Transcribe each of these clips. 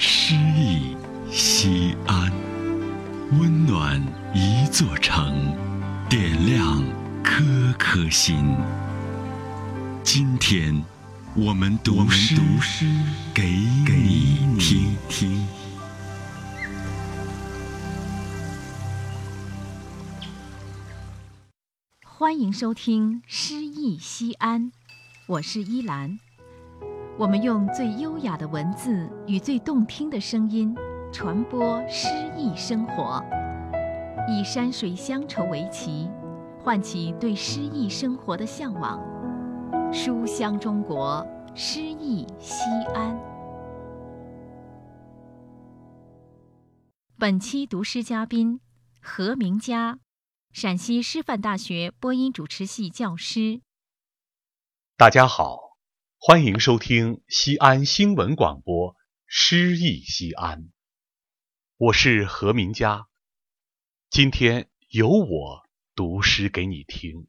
诗意西安，温暖一座城，点亮颗颗心。今天，我们读诗给你听。欢迎收听《诗意西安》，我是依兰。我们用最优雅的文字与最动听的声音，传播诗意生活，以山水乡愁为旗，唤起对诗意生活的向往。书香中国，诗意西安。本期读诗嘉宾何明佳，陕西师范大学播音主持系教师。大家好。欢迎收听西安新闻广播《诗意西安》，我是何明佳。今天由我读诗给你听，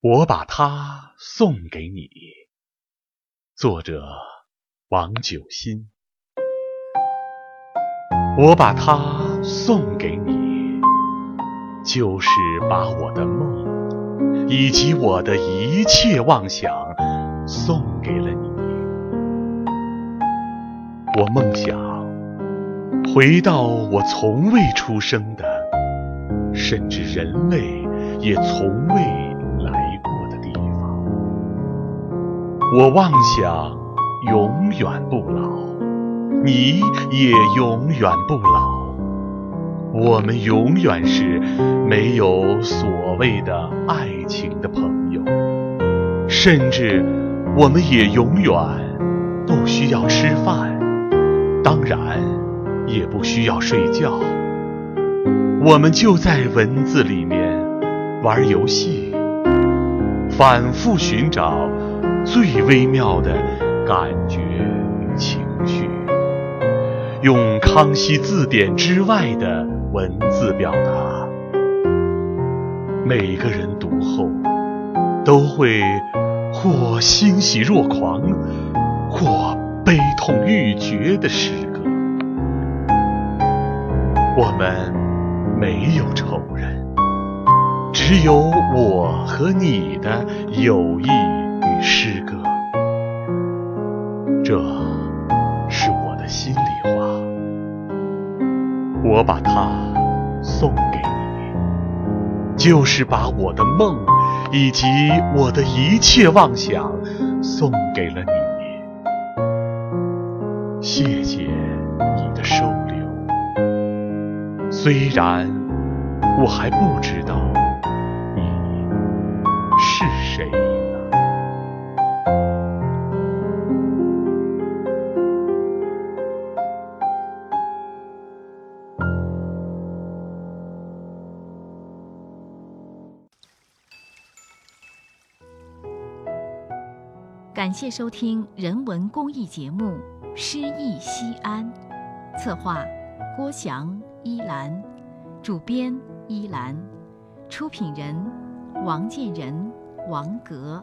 我把它送给你。作者王九新。我把它送给你，就是把我的梦以及我的一切妄想。送给了你，我梦想回到我从未出生的，甚至人类也从未来过的地方。我妄想永远不老，你也永远不老，我们永远是没有所谓的爱情的朋友，甚至。我们也永远不需要吃饭，当然也不需要睡觉。我们就在文字里面玩游戏，反复寻找最微妙的感觉与情绪，用康熙字典之外的文字表达。每个人读后都会。或欣喜若狂，或悲痛欲绝的诗歌。我们没有仇人，只有我和你的友谊与诗歌。这是我的心里话，我把它送给你，就是把我的梦。以及我的一切妄想，送给了你。谢谢你的收留，虽然我还不知道感谢收听人文公益节目《诗意西安》，策划郭翔、依兰，主编依兰，出品人王建仁、王格。